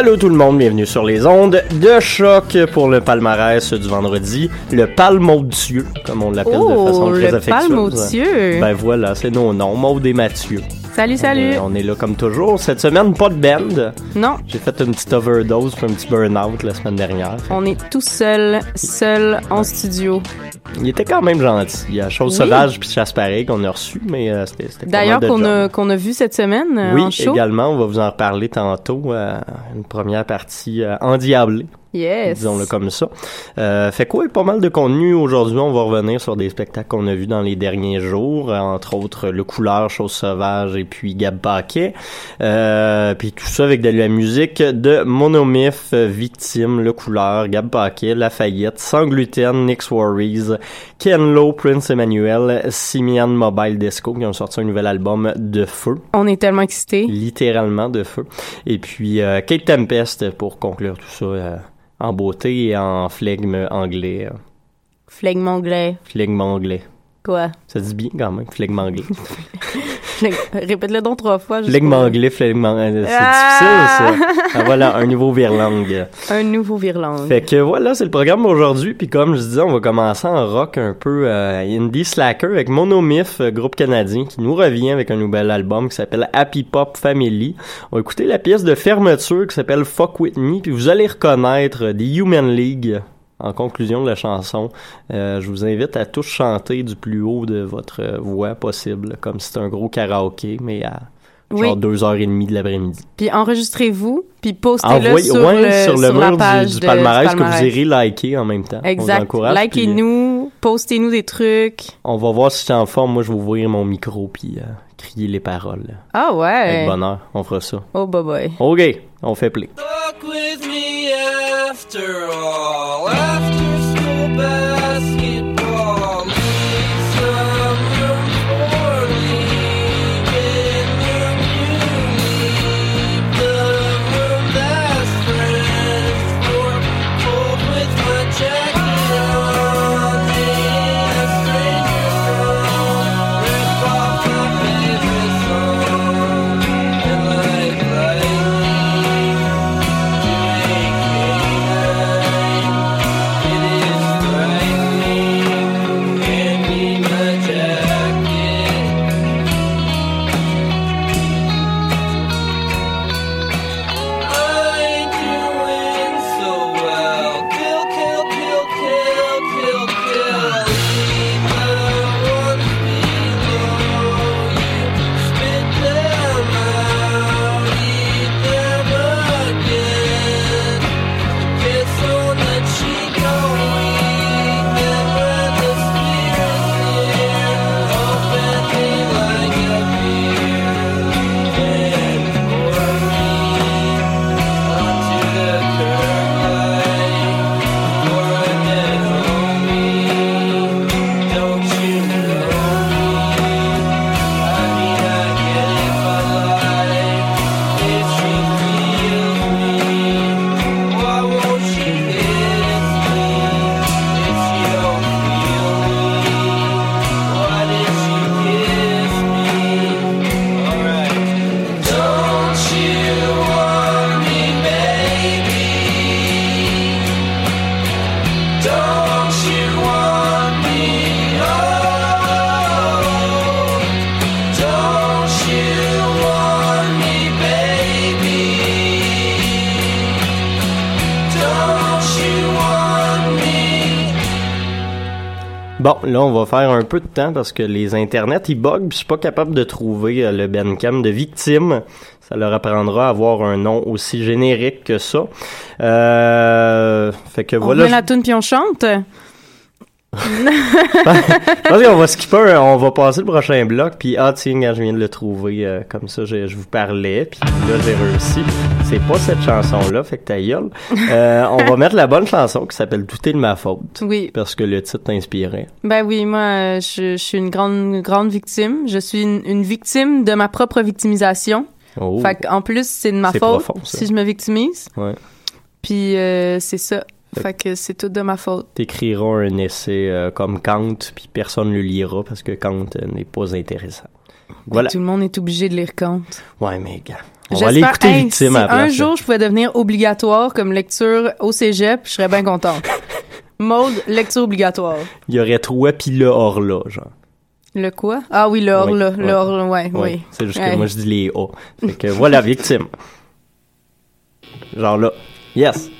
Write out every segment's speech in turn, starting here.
Allô tout le monde, bienvenue sur les ondes de choc pour le palmarès du vendredi, le Palmaudieux, comme on l'appelle de façon Oh, très le affectueuse. Palmaudieux. Ben voilà, c'est nos noms, Maud et Mathieu. Salut, salut. On est, on est là comme toujours. Cette semaine, pas de band. Non, J'ai fait une petite overdose, puis un petit burn-out la semaine dernière. On est tout seul, seul en studio. Il était quand même gentil. Il y a Chose Oui. Sauvage puis Chasse Pareil qu'on a reçu, mais euh, c'était D'ailleurs, qu'on a, qu'on a vu cette semaine euh, Oui, en show. également, on va vous en reparler tantôt. euh, une première partie euh, endiablée, Yes. disons-le comme ça. Euh, fait quoi, pas mal de contenu aujourd'hui. On va revenir sur des spectacles qu'on a vus dans les derniers jours, euh, entre autres Le Couleur, Chose Sauvage et puis Gab Paquet. Euh, puis tout ça avec de la musique de Monomyth, euh, Victime, Le Couleur, Gab Paquet, Lafayette, Sans Gluten, Nix Worries, Ken Lo, Prince Emmanuel, Simian Mobile Disco qui ont sorti un nouvel album de feu On est tellement excités. littéralement de feu. Et puis euh, Kate Tempest pour conclure tout ça euh, en beauté et en flegme anglais. euh, Flegme anglais. flegme anglais. Quoi? Ça dit bien quand même, flegme anglais. Répète-le donc trois fois. flegme anglais. C'est Ah! difficile ça. Ah, voilà, un nouveau virlangue. Un nouveau virlangue. Fait que voilà, c'est le programme aujourd'hui. Puis comme je disais, on va commencer en rock un peu euh, indie slacker avec Monomyth, euh, groupe canadien, qui nous revient avec un nouvel album qui s'appelle Happy Pop Family. On va écouter la pièce de fermeture qui s'appelle Fuck With Me. Puis vous allez reconnaître The Human League en conclusion de la chanson. Euh, je vous invite à tous chanter du plus haut de votre voix possible, comme si c'était un gros karaoké, mais à Oui. genre deux heures et demie de l'après-midi. Puis enregistrez-vous, puis postez-le sur, ouais, le, sur le la mur page du, palmarès, du que vous irez liker en même temps. Exact. puis, euh, Likez-nous, postez-nous des trucs. On va voir si suis en forme. Moi, je vais ouvrir mon micro puis euh, crier les paroles. Ah ouais. Avec bonheur, on fera ça. Oh, bye bye. OK, on fait play. Fuck with me after all. After school basketball. Là, on va faire un peu de temps parce que les internets, ils bug, puis je suis pas capable de trouver euh, le Bandcamp de victime. Ça leur apprendra à avoir un nom aussi générique que ça. Euh, fait que On voilà. met la tune puis on chante? Je pense qu'on va skipper, un- on va passer le prochain bloc, puis ah tiens, quand je viens de le trouver, euh, comme ça, je, je vous parlais, puis là j'ai réussi. C'est pas cette chanson-là, fait que ta gueule. Euh, on va mettre la bonne chanson qui s'appelle Tout est de ma faute. Oui. Parce que le titre t'inspirait. Ben oui, moi, euh, je, je suis une grande, grande victime. Je suis une, une victime de ma propre victimisation. Oh. Fait en plus, c'est de ma faute profond, si je me victimise. Ouais. Puis euh, c'est ça. Fait que c'est tout de ma faute. T'écriras un essai euh, comme Kant, puis personne ne le lira parce que Kant euh, n'est pas intéressant. Voilà. Tout le monde est obligé de lire Kant. Ouais, mais gars. On va aller écouter hey, Victime si à la place. un jour je pouvais devenir obligatoire comme lecture au cégep, je serais bien contente. Mode lecture obligatoire. Il y aurait toi puis le hors-là, genre. Le quoi? Ah oui, le hors là. Oui, Le hors là, ouais, Ouais. oui. C'est juste que moi, je dis les A. Fait que voilà, victime. Genre là. Yes.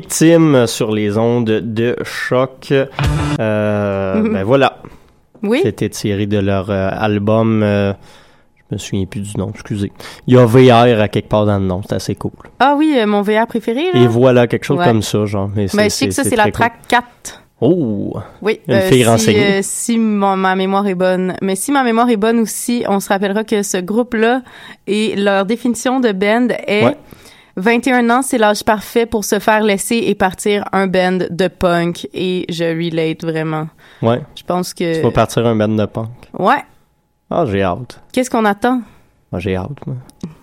Victime sur les ondes de choc. Euh, ben voilà. Oui. C'était tiré de leur euh, album. euh, je me souviens plus du nom, excusez. Il y a VR à quelque part dans le nom, c'est assez cool. Ah oui, euh, mon VR préféré, là. Et voilà, quelque chose Ouais. comme ça, genre. Mais Ben, je sais que ça, c'est la très cool. track 4. Oh! Oui. Une euh, fille si, euh, si mon- ma mémoire est bonne. Mais si ma mémoire est bonne aussi, on se rappellera que ce groupe-là et leur définition de band est Ouais. 21 ans, c'est l'âge parfait pour se faire laisser et partir un band de punk. Et je relate vraiment. Ouais. Je pense que... Tu vas partir un band de punk. Ouais. Ah, j'ai hâte. Qu'est-ce qu'on attend? Ah, j'ai hâte, moi.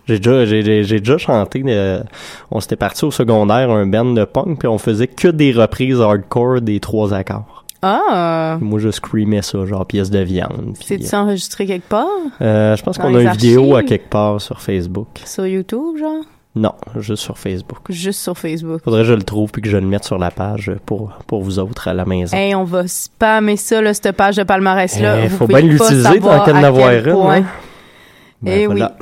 J'ai déjà, j'ai, j'ai- déjà chanté. euh, on s'était parti au secondaire, un band de punk, puis on faisait que des reprises hardcore des trois accords. Ah! Moi, je screamais ça, genre pièce de viande. C'est-tu enregistré quelque part? euh, je pense qu'on a une vidéo à quelque part sur Facebook. Sur YouTube, genre? Non, juste sur Facebook. Juste sur Facebook. Faudrait que je le trouve puis que je le mette sur la page pour, pour vous autres à la maison. Hey, on va spammer ça, là, cette page de palmarès-là. Eh, Vous faut bien l'utiliser tant qu'à en avoir une, hein. Ben, Eh voilà.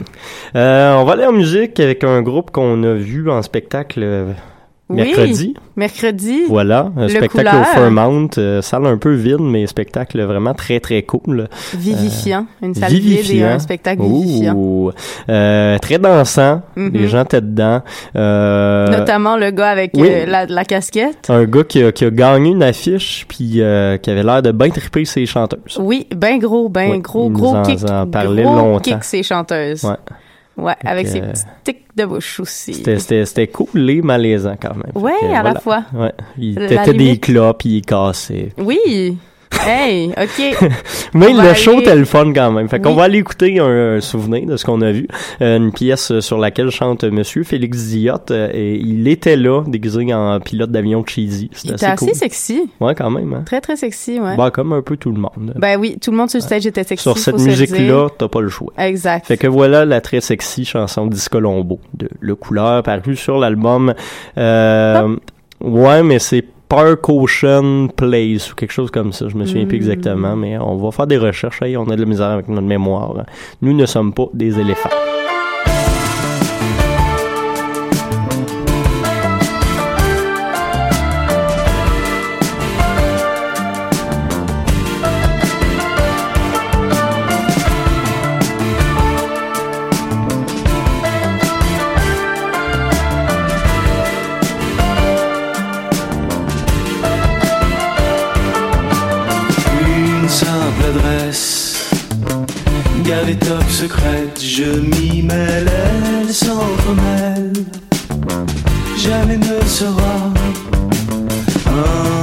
Euh, on va aller en musique avec un groupe qu'on a vu en spectacle Oui. mercredi. Mercredi. Voilà, un Le spectacle couleur. au Fairmount, euh, salle un peu vide, mais spectacle vraiment très très cool. Vivifiant. Euh, Une salle vide et un spectacle vivifiant. Ouh. Euh, très dansant, Mhm. les gens étaient dedans. Euh, Notamment le gars avec oui. la, la casquette. un gars qui a, qui a gagné une affiche puis qui avait l'air de bien triper ses chanteuses. Oui, ben gros, ben Oui, gros, gros en- kick. en parlait gros longtemps. kick, ses chanteuses. Ouais. Ouais, avec que, ses petits tics de bouche aussi. C'était, cool et malaisant quand même. Ouais, que, à la fois. Ouais. Il tétait des clopes, il cassait. Oui. Hey, OK. Mais le show était le fun quand même. Fait qu'on Oui. va aller écouter un, un souvenir de ce qu'on a vu. Euh, une pièce sur laquelle chante Monsieur Félix euh, et il était là, déguisé en pilote d'avion cheesy. C'était était assez assez cool. sexy. Ouais, quand même. Hein. Très, très sexy, ouais. Bah, comme un peu tout le monde. Ben oui, tout le monde sur le stage était sexy. sur cette se musique-là, t'as pas le choix. Exact. Fait que voilà la très sexy chanson Discolombo de Le Couleur parue sur l'album. Euh, ouais, mais c'est Park Ocean Place ou quelque chose comme ça. Je me souviens plus Mm. exactement, mais on va faire des recherches. Hey, on a de la misère avec notre mémoire. Nous ne sommes pas des éléphants. Secrète, je m'y mêle, elle s'entremêle. Jamais ne sera un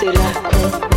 c'est là qu'on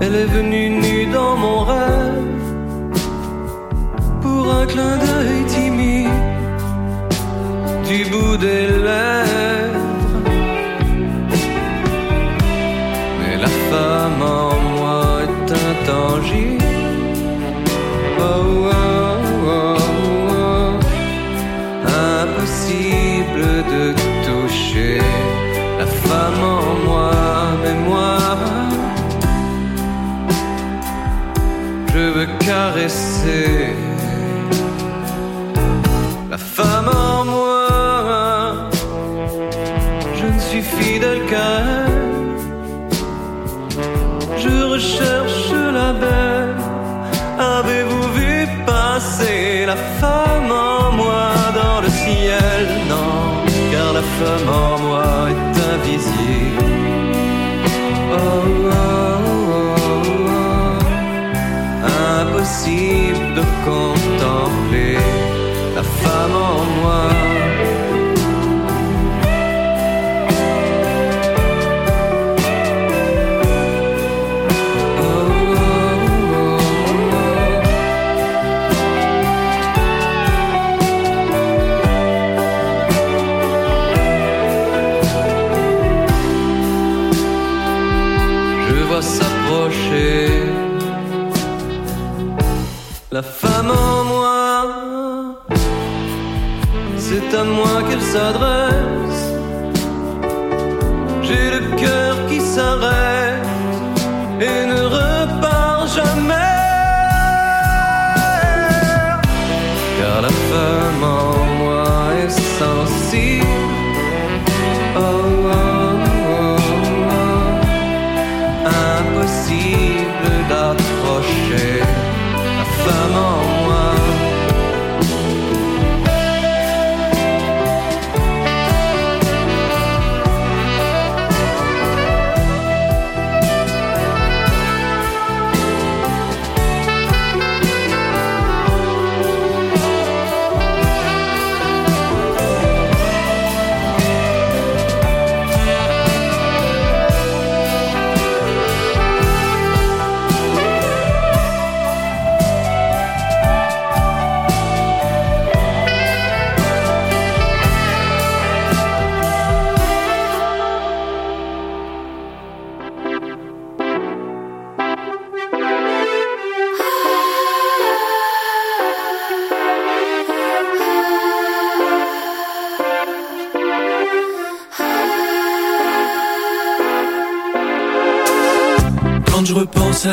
est venue nue dans mon rêve. Pour un clin d'œil timide du bout des Car la femme en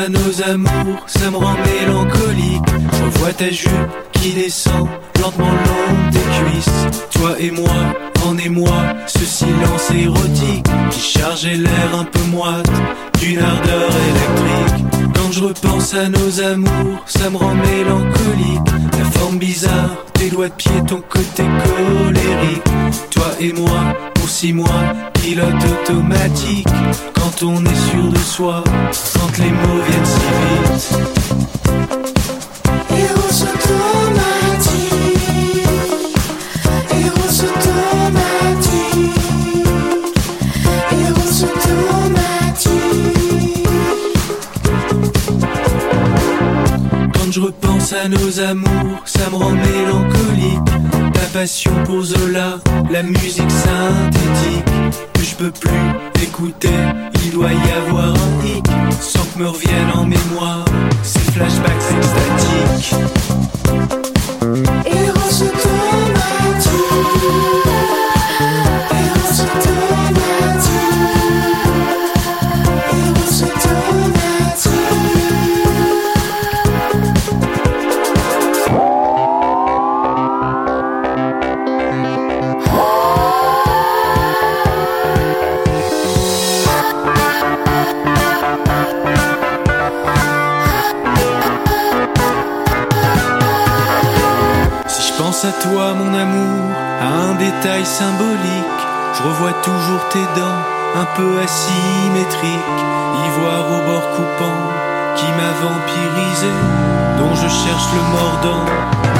nos amours, ça me rend mélancolique. Je revois ta jupe qui descend lentement le long des cuisses. Toi et moi, en émoi, ce silence érotique qui chargeait l'air un peu moite d'une ardeur électrique. Quand je repense à nos amours, ça me rend mélancolique. La forme bizarre, tes doigts de pied, ton côté colérique. Toi et moi, pour six mois, pilote automatique. Quand on est sûr de soi, quand les mots viennent si vite. À nos amours, ça me rend mélancolique. La passion pour Zola, la musique synthétique que je peux plus écouter. Il doit y avoir un hic sans que me reviennent en mémoire ces flashbacks extatiques. Héros automatique, héros symbolique, je revois toujours tes dents, un peu asymétriques, ivoire au bord coupant, qui m'a vampirisé, dont je cherche le mordant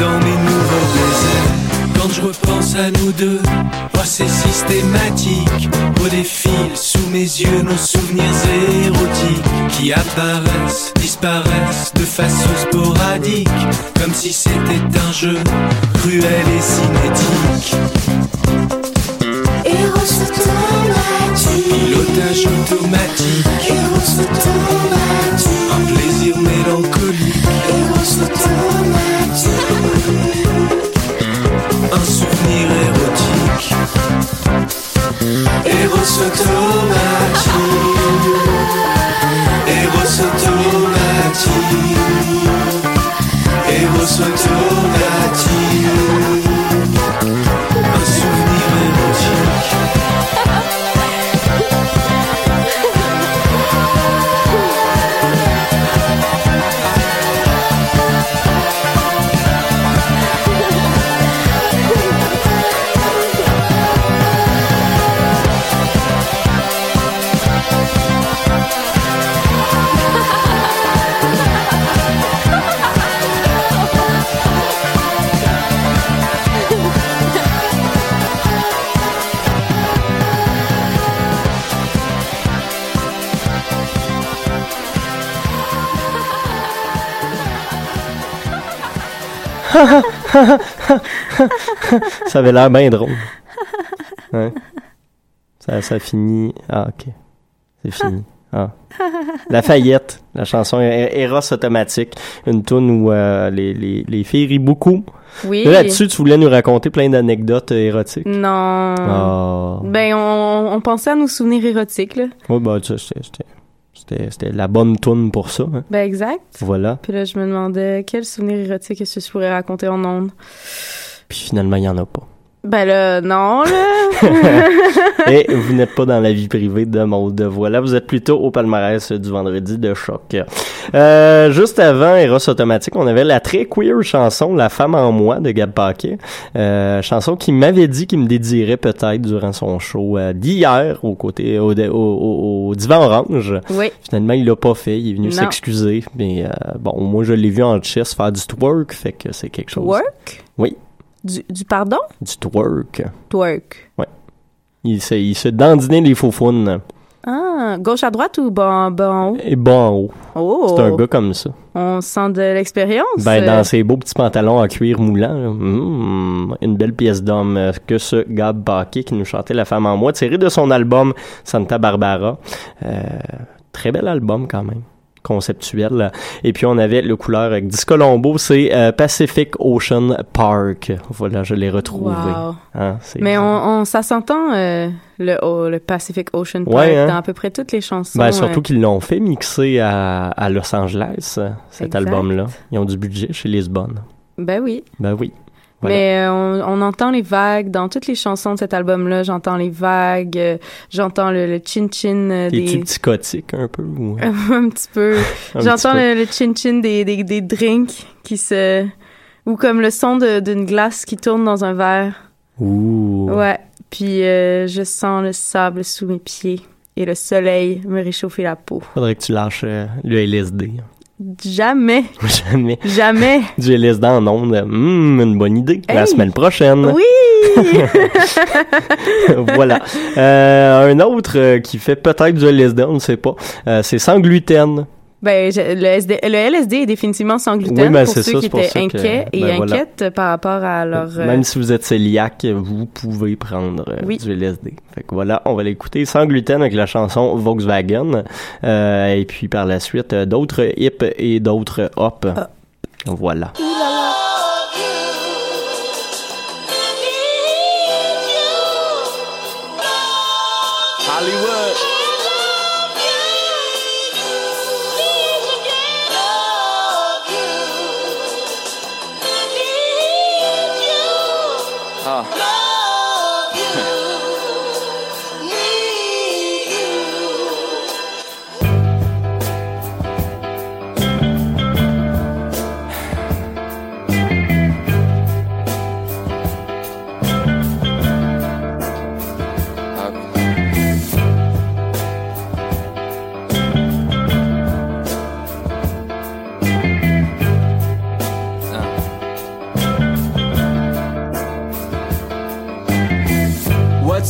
dans mes nouveaux baisers. Quand je repense à nous deux. Oh, c'est systématique. Au défil sous mes yeux nos souvenirs érotiques qui apparaissent, disparaissent de façon sporadique, comme si c'était un jeu cruel et cinétique. Pilotage automatique. Un plaisir mélancolique. Un souvenir érotique. Eros automatique. Eros automatique. Eros automatique. ça avait l'air bien drôle. Ça, ça finit. Ah, ok. C'est fini. Ah. Lafayette, la chanson Er- Eros Automatique, une tune où euh, les, les, les filles rient beaucoup. Oui. Là, Là-dessus, tu voulais nous raconter plein d'anecdotes euh, érotiques. Non. Ah. Ben, on, on pensait à nos souvenirs érotiques, là. Ouais, bah, tu sais, c'était- la bonne tune pour ça. hein. Ben, exact. Voilà. Puis là, je me demandais quel souvenir érotique est-ce que je pourrais raconter en ondes? Puis finalement, il n'y en a pas. Ben là, non, là. Et vous n'êtes pas dans la vie privée de Maud. Voilà, vous êtes plutôt au palmarès du vendredi de choc. Euh, juste avant Eros Automatique, on avait la très queer chanson La femme en moi de Gab Paquet. Euh, chanson qui m'avait dit qu'il me dédierait peut-être durant son show euh, d'hier au côté au, au, au- au divan orange. Oui. Finalement, il l'a pas fait. Il est venu s'excuser. Mais euh, bon, moi je l'ai vu en chess faire du twerk, fait que c'est quelque chose. Work? Oui, Du, du pardon? du twerk. Twerk. Ouais. Il se, il se dandinait les faux faunes. Ah, gauche à droite ou bas, bas en haut? Et bon en haut. Oh! C'est un gars comme ça. On sent de l'expérience. Ben, dans ses beaux petits pantalons en cuir moulant, là, mm, une belle pièce d'homme que ce Gab Paquet qui nous chantait La femme en moi, tiré de son album Santa Barbara. Euh, très bel album quand même conceptuel. Et puis on avait le couleur avec Discolombo, c'est euh, Pacific Ocean Park. Voilà, je l'ai retrouvé. Wow. Hein, Mais on, on, ça s'entend, euh, le, oh, le Pacific Ocean Park, Ouais, hein. dans à peu près toutes les chansons. Ben, surtout euh. qu'ils l'ont fait mixer à, à Los Angeles, cet album-là. Ils ont du budget chez Lisbonne. Ben oui. Ben oui. Voilà. Mais euh, on, on entend les vagues dans toutes les chansons de cet album-là. J'entends les vagues, euh, j'entends le, le chin-chin euh, Es-tu des... psychotique un peu? Ou... un petit peu. J'entends le, le chin-chin des, des, des drinks qui se... Ou comme le son d'une glace qui tourne dans un verre. Ouh. Ouais. Puis je sens le sable sous mes pieds et le soleil me réchauffer la peau. Faudrait que tu lâches le LSD. Jamais. Jamais. Jamais. Du LSD en ondes. Hum, une bonne idée. La semaine prochaine. Oui! voilà. Euh, un autre euh, qui fait peut-être du LSD, on ne sait pas. Euh, c'est sans gluten. Ben, je- le, SD le LSD est définitivement sans gluten Oui, ben, pour c'est ceux ça, qui c'est pour étaient que- inquiets et ben, voilà. inquiètes par rapport à leur... euh, Même si vous êtes cœliaque, vous pouvez prendre euh, Oui. du LSD. Fait que voilà, on va l'écouter sans gluten avec la chanson Volkswagen. Euh, et puis par la suite, euh, d'autres hip et d'autres hop. Ah. Voilà. Oh.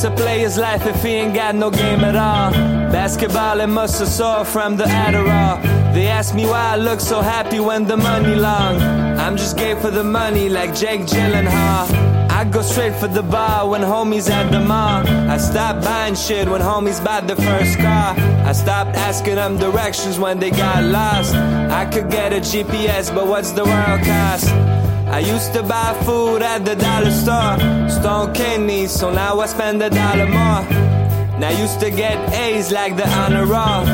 A player's life if he ain't got no game at all? Basketball and muscle sore from the Adderall. They ask me why I look so happy when the money long. I'm just gay for the money like Jake Gyllenhaal. I go straight for the bar when homies at the mall. I stop buying shit when homies buy the first car. I stopped asking them directions when they got lost. I could get a GPS, but what's the world cost? I used to buy food at the dollar store, stone kidneys, so now I spend a dollar more. And I used to get A's like the honor roll,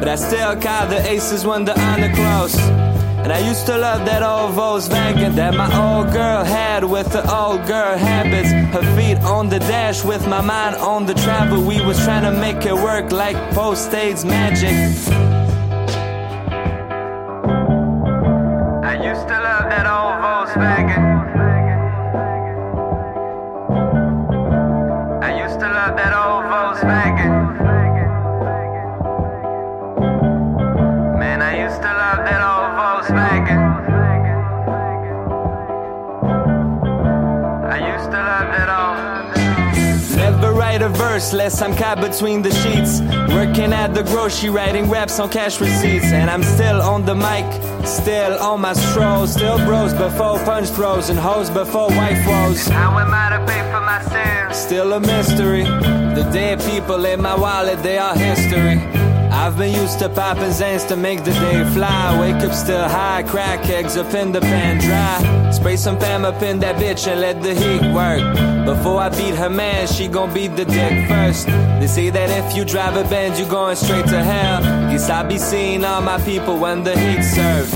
but I still call the aces when the honor close. And I used to love that old Volkswagen that my old girl had with the old girl habits. Her feet on the dash with my mind on the travel. We was trying to make it work like post-AIDS magic. Volkswagen. I used to love that old Volkswagen. Man, I used to love that old Volkswagen. I used to love that old. Never write a verse less I'm caught between the sheets. Working at the grocery, writing raps on cash receipts. And I'm still on the mic, still on my stroll. Still bros before punch throws and hoes before wife woes. How am I to pay for my sins? Still a mystery. The dead people in my wallet, they are history. I've been used to popping Zans to make the day fly. Wake up still high, crack eggs up in the pan dry. Spray some fam up in that bitch and let the heat work. Before I beat her man, she gon' beat the dick first. They say that if you drive a Benz, you going straight to hell. Guess I'll be seeing all my people when the heat served.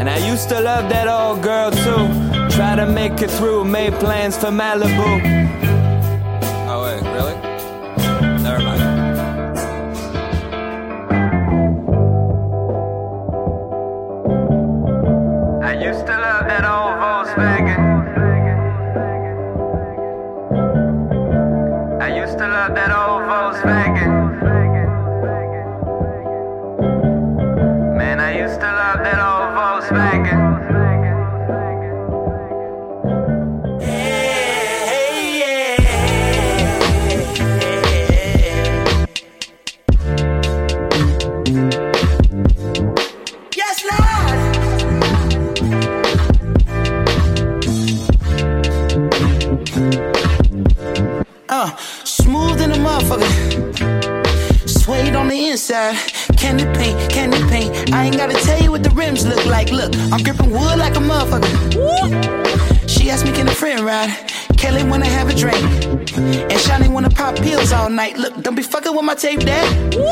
And I used to love that old girl too. Try to make it through, made plans for Malibu. Tape. Woo!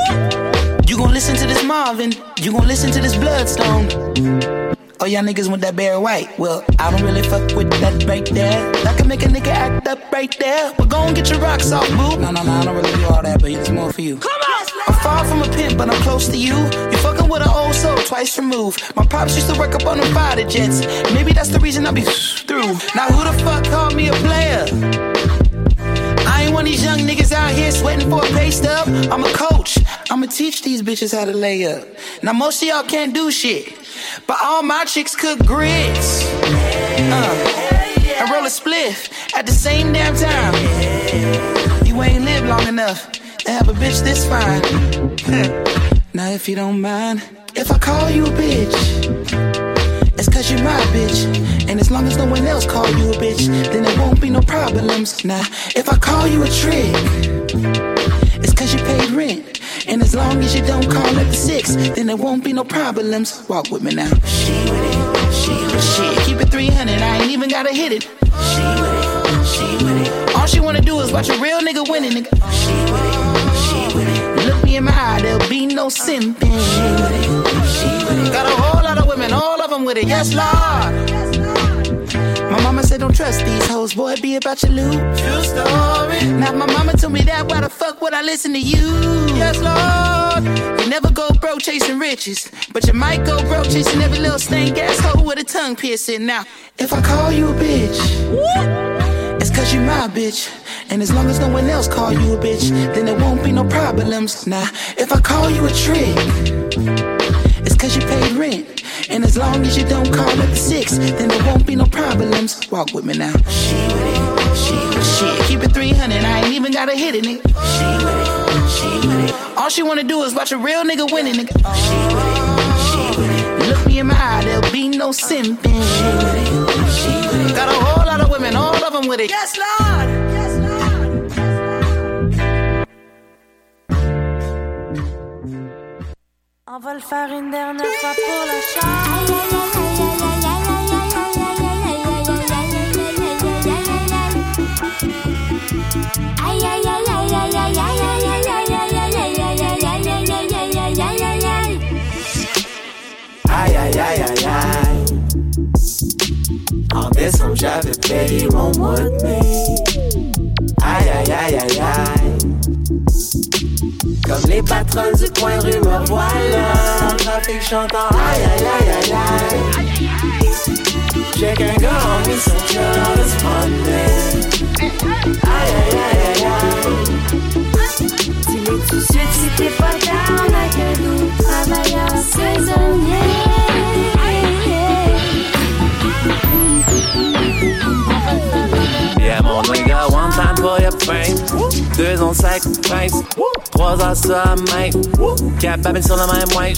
You gon' listen to this Marvin. You gon' listen to this Bloodstone. Oh, y'all niggas want that bare White. Well, I don't really fuck with that right there. That can make a nigga act up right there. But go and get your rocks off, boo. No, no, no, I don't really do all that, but it's more for you. Come on! I'm far from a pimp, but I'm close to you. You're fucking with an old soul twice removed. My pops used to work up on them fighter jets. Maybe that's the reason I be through. Now, who the fuck called me a player? Ain't one of these young niggas out here sweating for a pay stub. I'm a coach. I'ma teach these bitches how to lay up. Now most of y'all can't do shit, but all my chicks cook grits. Uh, and roll a spliff at the same damn time. You ain't lived long enough to have a bitch this fine. now if you don't mind, if I call you a bitch, it's cause you're my bitch. And as long as no one else call you a bitch, then there won't be no problems. Now, if I call you a trick, it's cause you paid rent. And as long as you don't call at the six, then there won't be no problems. Walk with me now. She with it, she with it. Keep it 300, I ain't even gotta hit it. She with it, she with it. All she wanna do is watch a real nigga winning, nigga. She with it, she with it. Look me in my eye, there'll be no simping. She with it, she with it. Got a whole lot of women, all of them with it. Yes, Lord. My mama said don't trust these hoes, boy, be about your loot. True story. Now my mama told me that, why the fuck would I listen to you? Yes, Lord. You never go broke chasing riches, but you might go broke chasing every little stank ass hoe with a tongue piercing. Now, if I call you a bitch, it's cause you my bitch. And as long as no one else call you a bitch, then there won't be no problems. Now, if I call you a trick, it's cause you paid rent. And as long as you don't call at the six, then there won't be no problems. Walk with me now. She with it, She with it. Shit, keep it 300. I ain't even gotta hit it. She with it. She with it. All she wanna do is watch a real nigga winning, nigga. She with it. She with it. Look me in my eye, there'll be no simping. She with it. She with it. Got a whole lot of women, all of them with it. Yes, Lord. On va le faire une dernière fois pour la Aïe aïe aïe aïe aïe. En décembre, j'avais payé mon mois de mai. Aïe aïe aïe aïe aïe. Comme les patronnes du coin rue me voilà. En trafic chantant aïe aïe aïe aïe aïe. J'ai qu'un gars mission dans le Monday. Aïe aïe aïe aïe aïe. Dis-le tout de suite si t'es pas down avec un doux travailleur saisonnier. Yeah, mon fame. Deux ans sacrifice. Trois ans la main. Capable sur le même wage.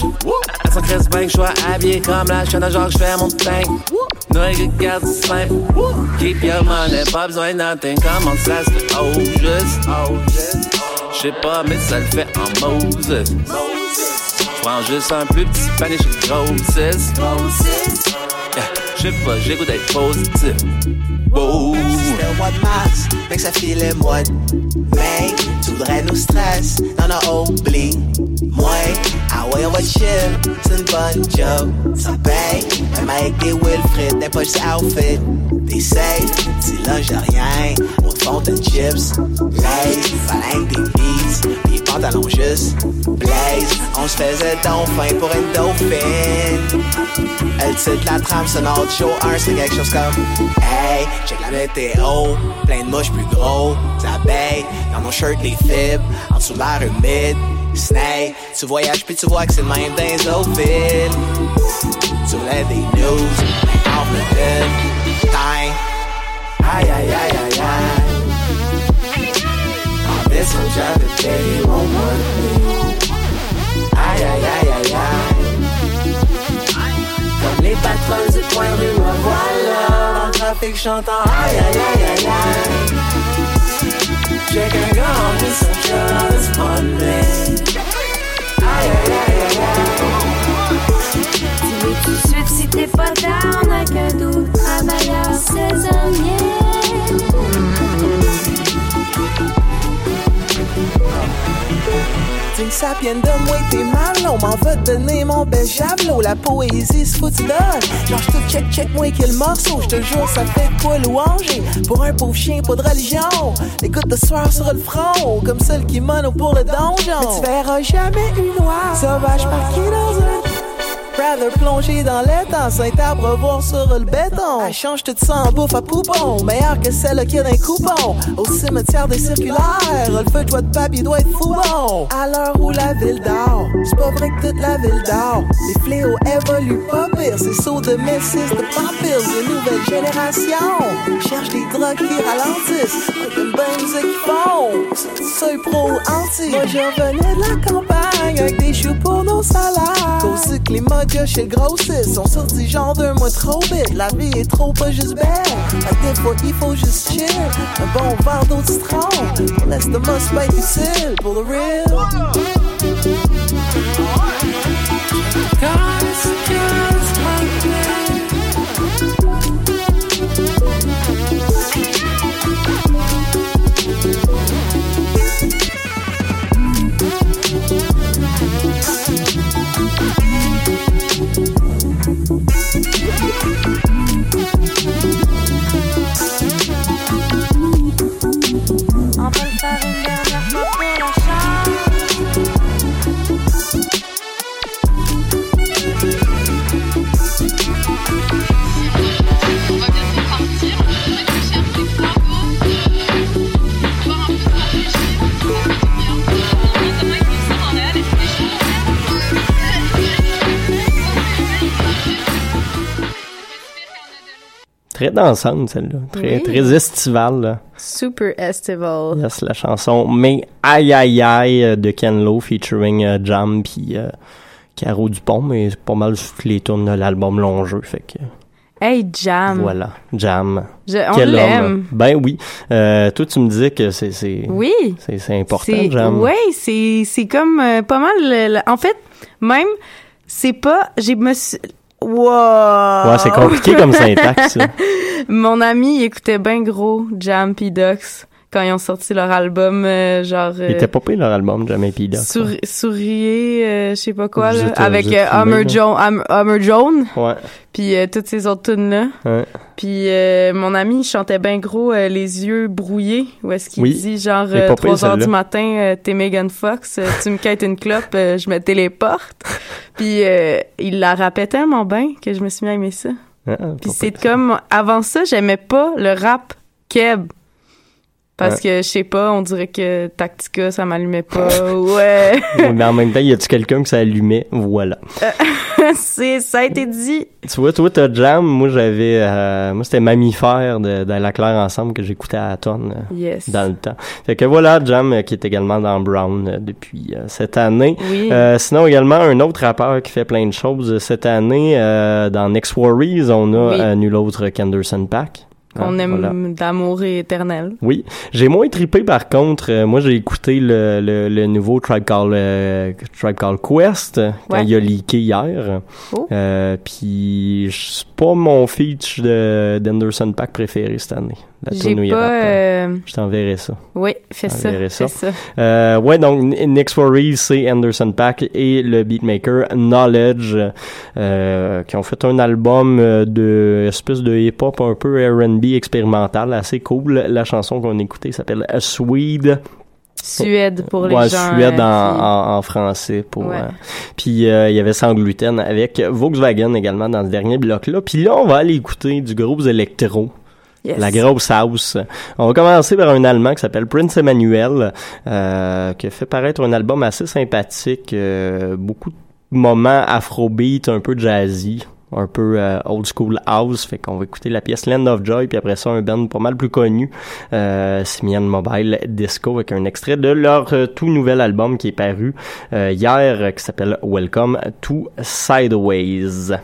À son Chris Bank, j'suis habillé comme la chaîne genre, j'fais mon thing. Nigga, garde simple. Keep your money, pas besoin nothing. Comment ça se fait? Oh, juste. Oh, juste. J'sais pas, mais ça le fait en Moses. J'prends juste un plus petit panier chez. Yeah, J'sais pas, j'ai goût d'être positif. Wow. Le mois de mars, mais que ça filait mois de mai. Tu voudrais nous stress, non, non, oublie. On va chill, c'est une bonne job. Ça paye, même avec des Wilfred, des poches outfit. Des safe, j'ai rien. Au fond, de chips, lays, baleine des beats, des pantalons juste blaze. On se faisait fin pour une dauphine. Elle titre la trame sonore du show 1, c'est quelque chose comme Hey, check la météo, plein de mouches plus gros, des abeilles, dans mon shirt des fibres, en dessous de l'air humide, tu voyages puis tu vois que c'est le même dans les autres villes. Tu voulais des news, on me time. Aïe aïe aïe aïe aïe. En Aïe aïe aïe aïe aïe. Comme les patrons du coin rue, me voilà Dans le trafic chantant aïe aïe aïe aïe aïe J'ai qu'un gars en mission just Monday Aïe aïe aïe aïe aïe Dis-le tout de suite si t'es pas down avec un doux travailleur saisonnier. Dis sapienne de moi t'es mal, on m'en va te donner mon bel javelot. La poésie se fout d'ol Genre j'te check check moi quel morceau. J'te jure ça fait quoi louanger. Pour un pauvre chien pas de religion. Les gouttes de soir sur le front. Comme celle qui mono pour le donjon. Mais tu verras jamais une noire Sauvage parquée dans un Rather plonger dans l'étang, Saint-Arbre voir sur le béton. Elle change tout ça en bouffe à poupon, meilleure que celle qui a d'un coupon. Au cimetière des circulaires, le feu de de papier doit être fou bon. À l'heure où la ville dort, c'est pas vrai que toute la ville dort. Les fléaux évoluent pas pire, c'est saut de messis, de vampires, de nouvelle génération. Cherche des drogues qui ralentissent, avec une bonne musique qui font. C'est pro anti. Moi je revenais de la campagne avec des choux pour nos salaires. Cause que les modes chez le grossiste sont sortis genre d'un mois trop vite. La vie est trop pas juste belle. À des fois il faut juste chill. Un bon verre d'eau de citron. Pour l'estomac c'est pas utile. Pour le real. On Très dansante, celle-là. Très, Oui. très estivale, là. Super Estival. Yes, la chanson Mais Aïe Aïe Aïe euh, de Ken Lo featuring euh, Jam puis euh, Caro Dupont, mais c'est pas mal toutes les tunes de l'album long jeu, fait que Hey, Jam. voilà, Jam. Je- on Quel homme. Ben oui. Euh, toi, tu me disais que c'est c'est Oui. c'est important, Jam. Ouais, c'est c'est comme pas mal. le- le- en fait, même c'est pas. J'ai me suis- Wow. Ouais, c'est compliqué comme syntaxe. ça. Mon ami il écoutait bien gros Jam P Ducks quand ils ont sorti leur album, euh, genre. Il était pas payé leur album, Jam et P. Duck, Souri- sourier, euh, je sais pas quoi, là, êtes, euh, avec euh, Hummer. Jones, Hum- Hummer Jones, Ouais. puis euh, toutes ces autres tunes là. Ouais. Puis euh, mon ami il chantait bien gros euh, les yeux brouillés, où est-ce qu'il Oui. dit genre Elle est pas pire, 3 heures du matin, euh, t'es Megan Fox, euh, tu me quêtes une clope, euh, je me téléporte. Puis euh, il la rappait tellement bien que je me suis mis à aimer ça. Ah, Puis c'est comme avant ça, j'aimais pas le rap keb. Parce que, je sais pas, on dirait que Tactica, ça m'allumait pas. Ouais. Mais en même temps, y a-tu quelqu'un que ça allumait? Voilà. c'est, ça a été dit. Tu vois, toi, t'as Jam. Moi, j'avais... euh, moi, c'était Mammifère de, de La Claire Ensemble que j'écoutais à la tonne euh, Yes. dans le temps. Fait que voilà, Jam, euh, qui est également dans Brown euh, depuis euh, cette année. Oui. Euh, sinon, également, un autre rappeur qui fait plein de choses euh, cette année. euh, dans Next Worries, on a Oui. euh, nul autre qu'Anderson Pack. On Ah, aime voilà. d'amour éternel. Oui, j'ai moins trippé par contre. Euh, moi, j'ai écouté le, le, le nouveau Tribe Call, euh, Tribe Call Quest euh, quand Ouais. il a leaké hier. Oh. Euh, Puis c'est pas mon feature de d'Anderson Pack préféré cette année. La pas, euh, Je t'enverrai ça. Oui, fais ça. t'enverrai Fais ça. Ouais, donc Next Worries, c'est Anderson Pack et le beatmaker Knowledge qui ont fait un album de espèce de hip-hop un peu R&B expérimental, assez cool. La chanson qu'on a écoutée s'appelle A Swede. Suède pour les Ouais, gens. Suède euh, en, qui- en, en français pour. Ouais. euh, puis euh, il y avait Sans gluten avec Volkswagen également dans ce dernier bloc là. Puis là on va aller écouter du groupe électro. Yes. La grosse house. On va commencer par un Allemand qui s'appelle Prince Emmanuel, euh, qui a fait paraître un album assez sympathique, beaucoup de moments afrobeat, un peu jazzy, un peu euh, old school house. Fait qu'on va écouter la pièce Land of Joy, puis après ça un band pas mal plus connu, euh, Simian Mobile Disco, avec un extrait de leur euh, tout nouvel album qui est paru euh, hier, euh, qui s'appelle Welcome to Sideways.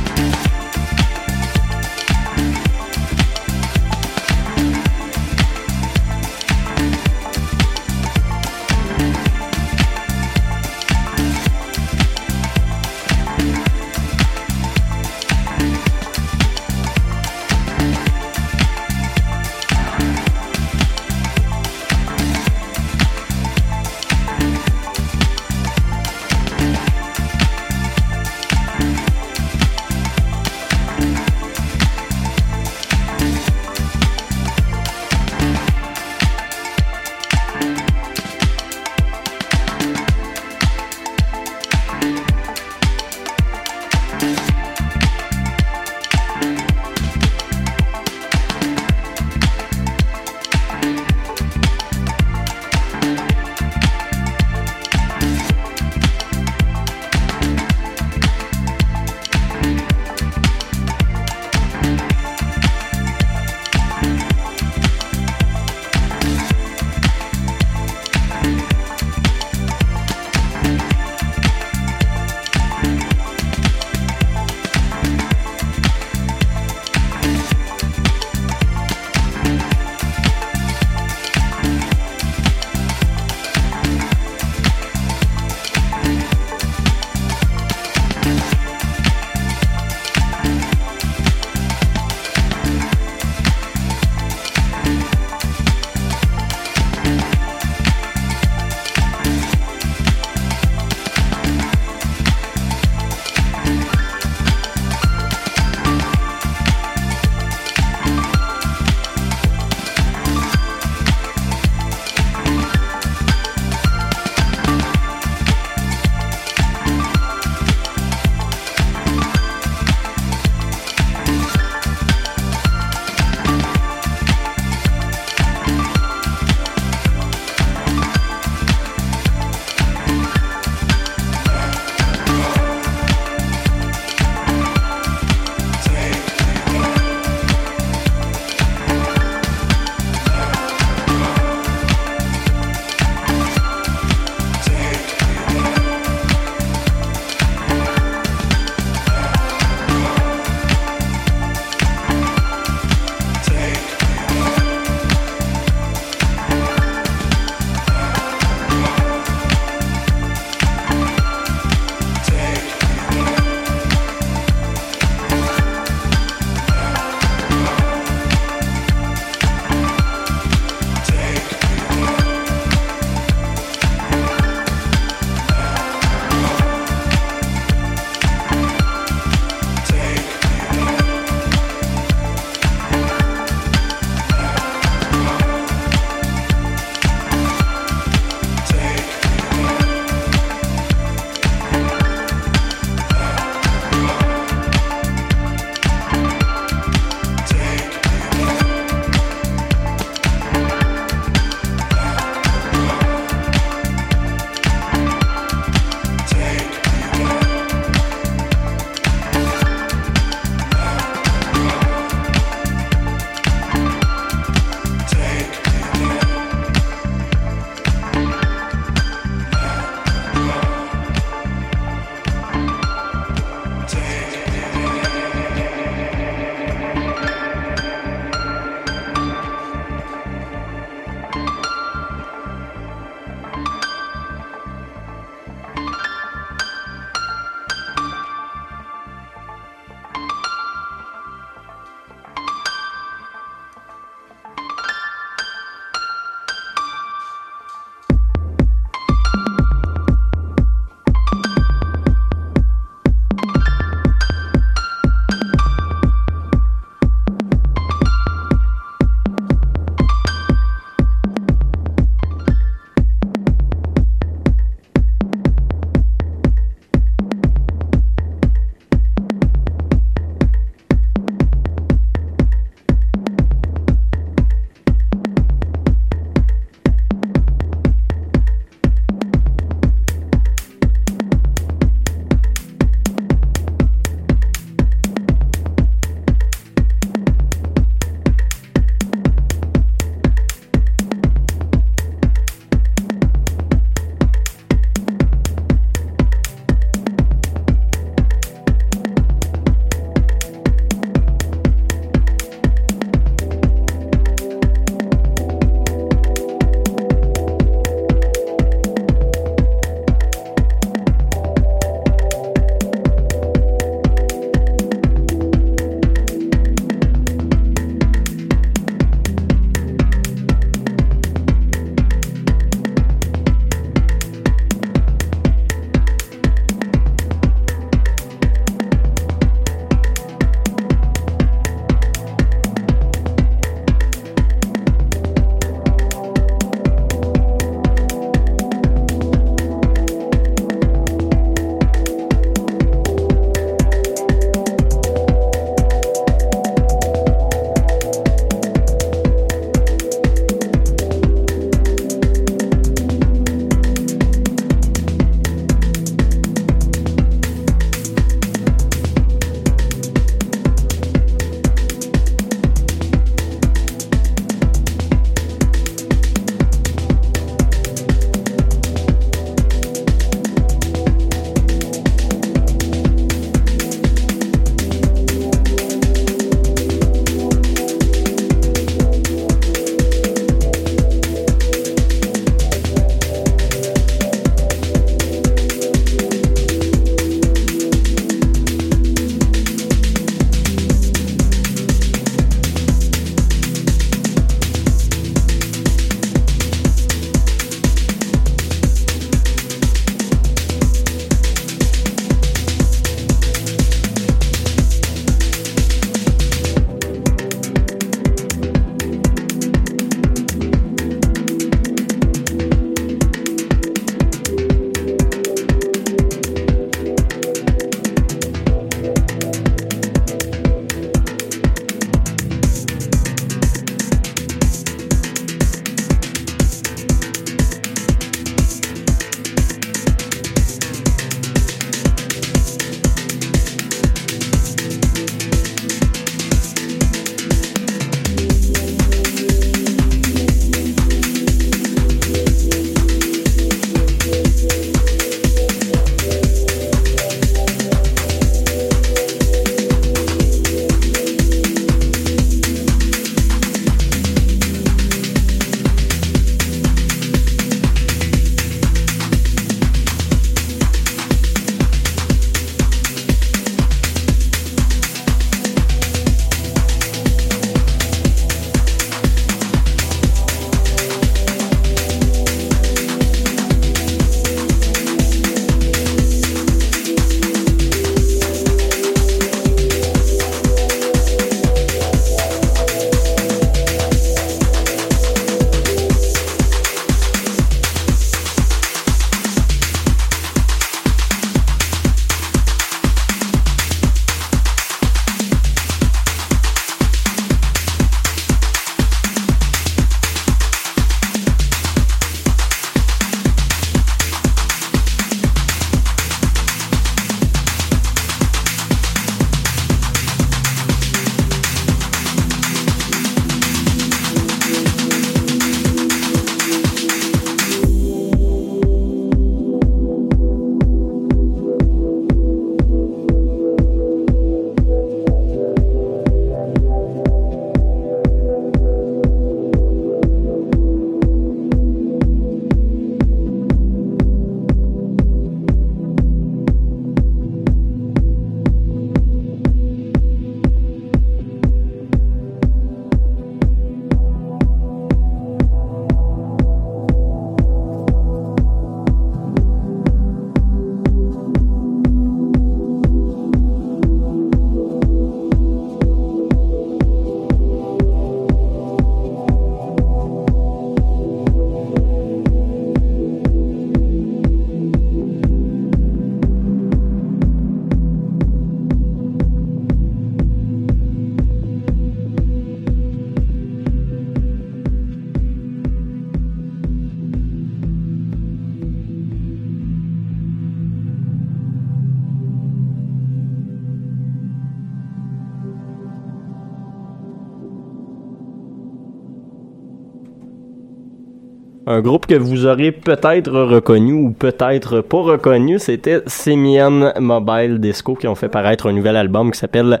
Un groupe que vous aurez peut-être reconnu ou peut-être pas reconnu, c'était Simian Mobile Disco qui ont fait paraître un nouvel album qui s'appelle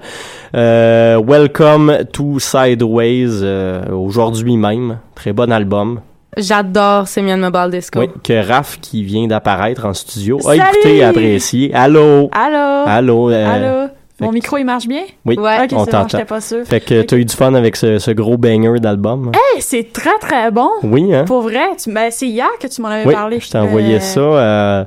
euh, Welcome to Sideways euh, aujourd'hui même. Très bon album. J'adore Semian Mobile Disco. Oui, que Raph qui vient d'apparaître en studio a Salut! écouté et apprécié. Allô? Allô? Allô? euh, Allô? Mon que- micro, il marche bien? Oui, Ok, on c'est bon, t'entend. j'étais pas sûre. Fait que t'as eu du fun avec ce, ce gros banger d'album. Hey, c'est très très bon. Oui, hein? Pour vrai, tu- ben, c'est hier que tu m'en avais Oui, parlé. je t'ai envoyé Euh, ça. euh,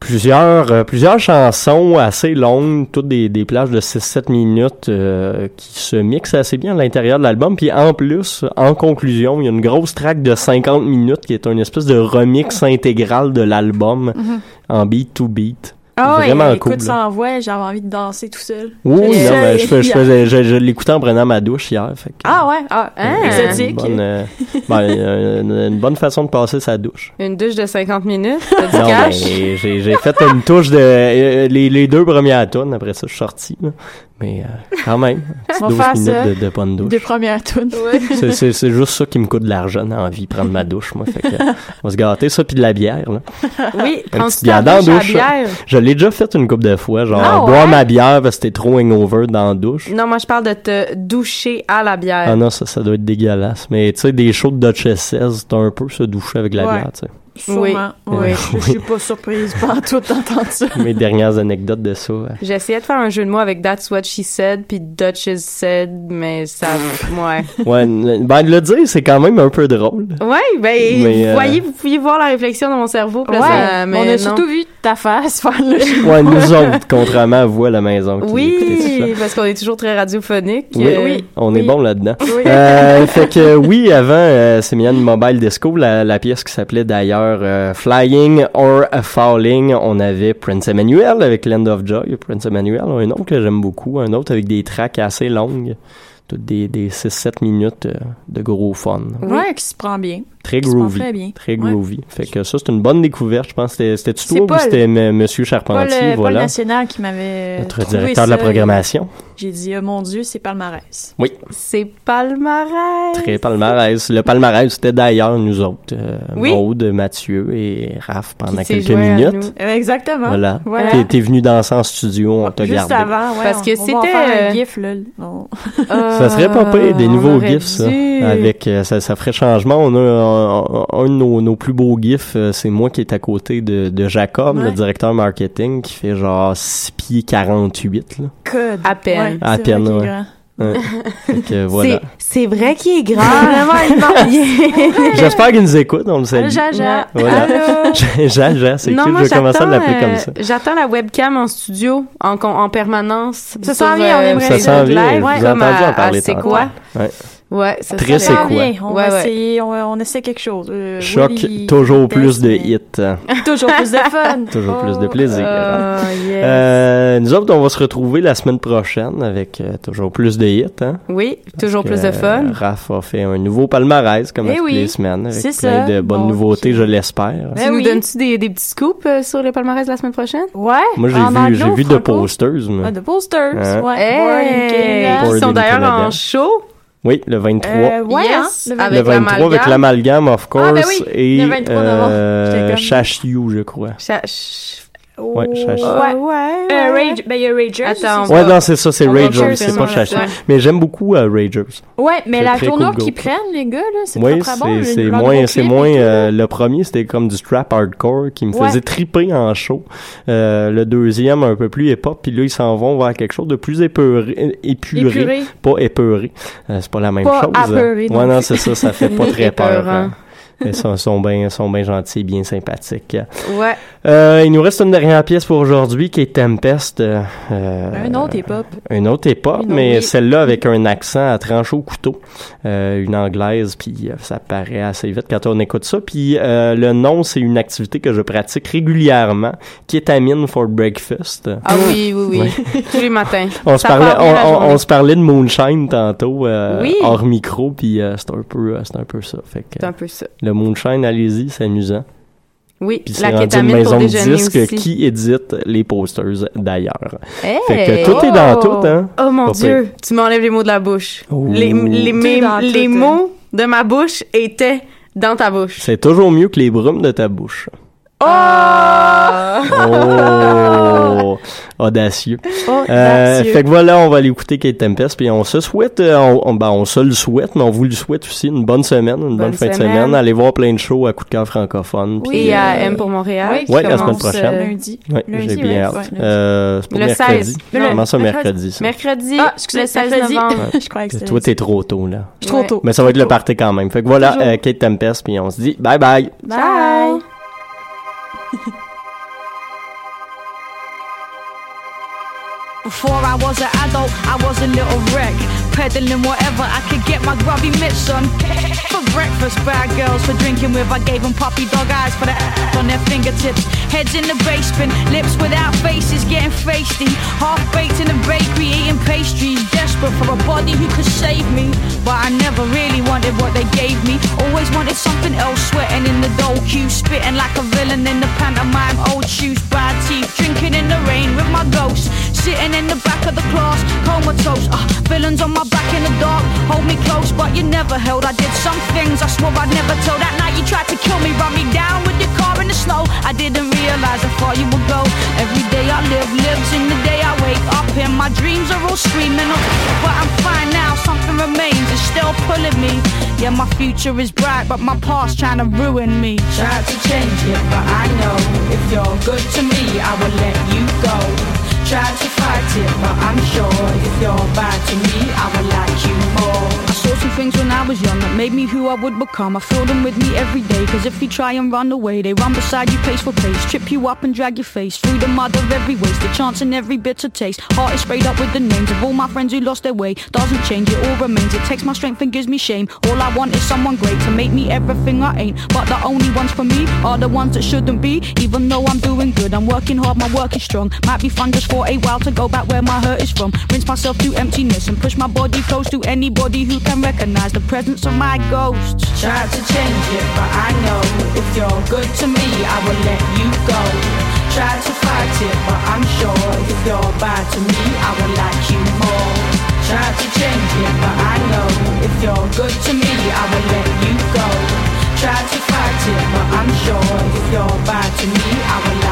plusieurs, euh, plusieurs chansons assez longues, toutes des, des plages de 6-7 minutes euh, qui se mixent assez bien à l'intérieur de l'album. Puis en plus, en conclusion, il y a une grosse track de 50 minutes qui est une espèce de remix intégral de l'album Mhm. en beat to beat. Ah ouais, Vraiment écoute, cool. là. ça envoie, j'avais envie de danser tout seul. Oui, non, mais je, faisais, je, je l'écoutais en prenant ma douche hier. Fait que, Ah ouais, ah, Hein? exotique. une, bonne, euh, ben, euh, une, une bonne façon de passer sa douche. Une douche de 50 minutes, t'as du Non, cash? mais j'ai, j'ai fait une touche de euh, les, les deux premières tonnes. Après ça, je suis sorti. là. Mais euh, quand même, On petite va 12 faire minutes ça. de, de bonne douche. Des premières tunes. C'est, c'est, c'est juste ça qui me coûte de l'argent dans la vie, prendre ma douche, moi. Fait que, on va se gâter ça puis de la bière, là. Oui, Une petite bière dans la douche bière? Je l'ai déjà fait une couple de fois, genre Ah ouais? boire ma bière parce que c'était trop hangover dans la douche. Non, moi, je parle de te doucher à la bière. Ah non, ça, ça doit être dégueulasse. Mais tu sais, des shows de Dutchess 16, t'as un peu se doucher avec la Ouais. bière, tu sais. Sûrement. Oui. Je suis pas surprise par tout d'entendre ça. Mes dernières anecdotes de ça. J'ai essayé de faire un jeu de mots avec That's What She Said puis Duchess Said, mais ça... Ouais. Ouais, ben de le dire, c'est quand même un peu drôle. Ouais, ben, Mais, vous euh, voyez, vous pouviez voir la réflexion dans mon cerveau. là, Ouais, ça- mais on a non. surtout vu ta face faire le jeu. Ouais, nous autres, contrairement à vous à la maison. qui. Oui, parce qu'on est toujours très radiophonique. Oui, euh, on est bon là-dedans. Oui. Euh, fait que oui, avant, euh, c'est Mian Mobile Disco, la, la pièce qui s'appelait d'ailleurs euh, Flying or Falling, on avait Prince Emmanuel avec Land of Joy. Prince Emmanuel, un autre que j'aime beaucoup, un autre avec des tracks assez longues, toutes des, des 6-7 minutes euh, de gros fun. Ouais, qui se prend bien. Très groovy. très bien. Très Ouais. groovy. Fait que ça, c'est une bonne découverte, je pense. C'était- C'était-tu C'est toi ou c'était M- Paul, Charpentier, euh, Paul voilà. National qui m'avait. Notre trouvé directeur de la ça. programmation. J'ai dit, oh mon Dieu, c'est palmarès. Oui. C'est palmarès. Très palmarès. Le palmarès, c'était d'ailleurs nous autres. euh, Oui. Maude, Mathieu et Raph pendant quelques minutes. nous. Euh, Exactement. Voilà. Voilà. T'es- T'es venu danser en studio, on t'a Juste gardé. avant, ouais. Parce on- que c'était, un euh, gif, là. On- Ça serait pas pire, des nouveaux gifs, ça. Avec, euh, ça, ça ferait changement. On a un, un de nos, nos plus beaux gifs, euh, c'est moi qui est à côté de, de Jacob, Ouais. le directeur marketing, qui fait genre 6 pieds 48, là. Code. À peine. Ouais, À c'est peine, vrai qu'il est ouais. grand. Ouais. Voilà. C'est- C'est vrai qu'il est grand. Vraiment, il. J'espère qu'il nous écoute, on le salue. Allô, Jaja. Voilà. Jaja, c'est cool, moi, je vais commencer à j'attends, l'appeler euh, comme ça. J'attends la webcam en studio, en, en permanence. Ça sur, s'en vient, on euh, aimerait Ça sur s'en le vient, live, vous entendu à- en parler C'est quoi? Ouais. Ouais, ça Très c'est quoi? Bien, on Ouais, va ouais. essayer, on, on essaie quelque chose. Euh, Choc, Willy, toujours teste, plus de mais- hits. Toujours plus de fun. Toujours plus de plaisir. Oh, yes. Euh, nous autres, on va se retrouver la semaine prochaine avec euh, toujours plus de hits. Hein? Oui, toujours Que, plus de fun. euh, Raph a fait un nouveau palmarès comme Eh toutes oui, les semaines avec c'est plein ça. de bonnes Bon, nouveautés, je l'espère. tu Ben nous oui. donnes-tu des, des petits scoops euh, sur le palmarès de la semaine prochaine? Ouais. Moi, j'ai en vu, j'ai vu de franco. posters. moi. Ah, de posters, Hein? ouais. Born sont d'ailleurs en show. Oui, le 23. Euh, ouais, Yes, hein, le avec le 23 avec l'amalgame, of course, Ah, ben oui, et le 23 novembre. euh, Chachiou, je crois. Ch- Ouais, Chachiou. Ouais, ouais. Euh, Rage, ben il y a Ragers. Attends. Ouais, non, c'est ça, c'est Ragers, c'est pas ouais. Mais j'aime beaucoup euh, Ragers. Ouais, mais la tournure cool qu'ils prennent, les gars, là, c'est Oui, très, très bon. c'est le- c'est moins, c'est moins. euh, le premier, c'était comme du strap hardcore qui me Ouais. faisait triper en show. Euh, le deuxième, un peu plus hip-hop, puis là, ils s'en vont vers quelque chose de plus épuré, épuré, Épuré. pas épeuré. Euh, c'est pas la même Pas chose. apeuré non ouais, non, c'est ça, ça fait pas très peur. Ils sont, sont bien sont bien gentils, bien sympathiques. Ouais. Euh, il nous reste une dernière pièce pour aujourd'hui qui est Tempest. euh, euh, Un autre hip-hop. une autre hip-hop, autre, mais celle-là avec un accent à trancher au couteau. Euh, une anglaise, puis euh, ça paraît assez vite quand on écoute ça. Puis euh, le nom, c'est une activité que je pratique régulièrement, Kétamine for Breakfast. Ah oui, oui, oui. Tous les matins. On se, parlait, on, on- journée. on se parlait de moonshine tantôt, euh, Oui. hors micro, puis c'est un peu, c'est un peu ça. Fait que, C'est un peu ça. le moonshine, allez-y, c'est amusant. Oui, Puis c'est la rendu une maison pour de disques aussi. qui édite les posters d'ailleurs. Hey! Fait que tout est dans tout, hein? Oh mon Dieu, tu m'enlèves les mots de la bouche. Oh. Les, les, Tout mes- est dans les tout, hein. mots de ma bouche étaient dans ta bouche. C'est toujours mieux que les brumes de ta bouche. Oh! Oh! Audacieux. Euh, fait que voilà, on va aller écouter Kate Tempest, puis on se souhaite, euh, on, on- ben, on se le souhaite, mais on vous le souhaite aussi une bonne semaine, une bonne, Bonne fin de semaine. Allez voir plein de shows à coup de cœur francophone. puis, Et à euh, M pour Montréal. qui Ouais, la semaine prochaine. lundi. Ouais, Lundi, j'ai bien ouais, hâte. ouais. Euh, c'est pas Le mercredi. 16. Non, Comment ça, mercredi, ça? Mercredi. Ah, excusez, le 16 mercredi. novembre. Je croyais que c'était Toi, t'es trop tôt, là. Je suis trop tôt. Mais ça va être le party quand même. Fait que voilà, Kate Tempest, puis on se dit bye bye. Bye. Before I was an adult, I was a little wreck. Peddling whatever I could get my grubby mitts on. For breakfast, bad girls for drinking with. I gave them puppy dog eyes for the on their fingertips. Heads in the basement, lips without faces, getting feisty. Half baked in the bakery, eating pastries. Desperate for a body who could save me. Wanted what they gave me. Always wanted something else, sweating in the dough queue. Spitting like a villain in the pantomime. Old shoes, bad teeth. Drinking in the rain with my ghost. Sitting in the back of the class, comatose. Uh, villains on my back in the dark. Hold me close, but you never held. I did some things I swore I'd never tell. That night you tried to kill me, run me down with your car in the snow. I didn't realize how far you would go. Every day I live, lives in the day I wake up. And my dreams are all screaming, oh, but I'm fine now. Something remains, it's still pulling me. Yeah, my future is bright, but my past trying to ruin me. Tried to change it, but I know if you're good to me, I will let you go. Tried to fight it, but I'm sure if you're bad to me, I will like you more. Some things when I was young that made me who I would become. I feel them with me every day, cause if you try and run away, they run beside you pace for pace, trip you up and drag your face through the mud of every waste, the chance and every bitter taste. Heart is sprayed up with the names of all my friends who lost their way. Doesn't change, it all remains. It takes my strength and gives me shame. All I want is someone great to make me everything I ain't. But the only ones for me are the ones that shouldn't be. Even though I'm doing good, I'm working hard, my work is strong. Might be fun just for a while to go back where my hurt is from. Rinse myself through emptiness and push my body close to anybody who can recognize the presence of my ghost. Tried to change it, but I know if you're good to me, I will let you go. Tried to fight it, but I'm sure if you're bad to me, I will like you more. Tried to change it, but I know if you're good to me, I will let you go. Tried to fight it, but I'm sure if you're bad to me, I will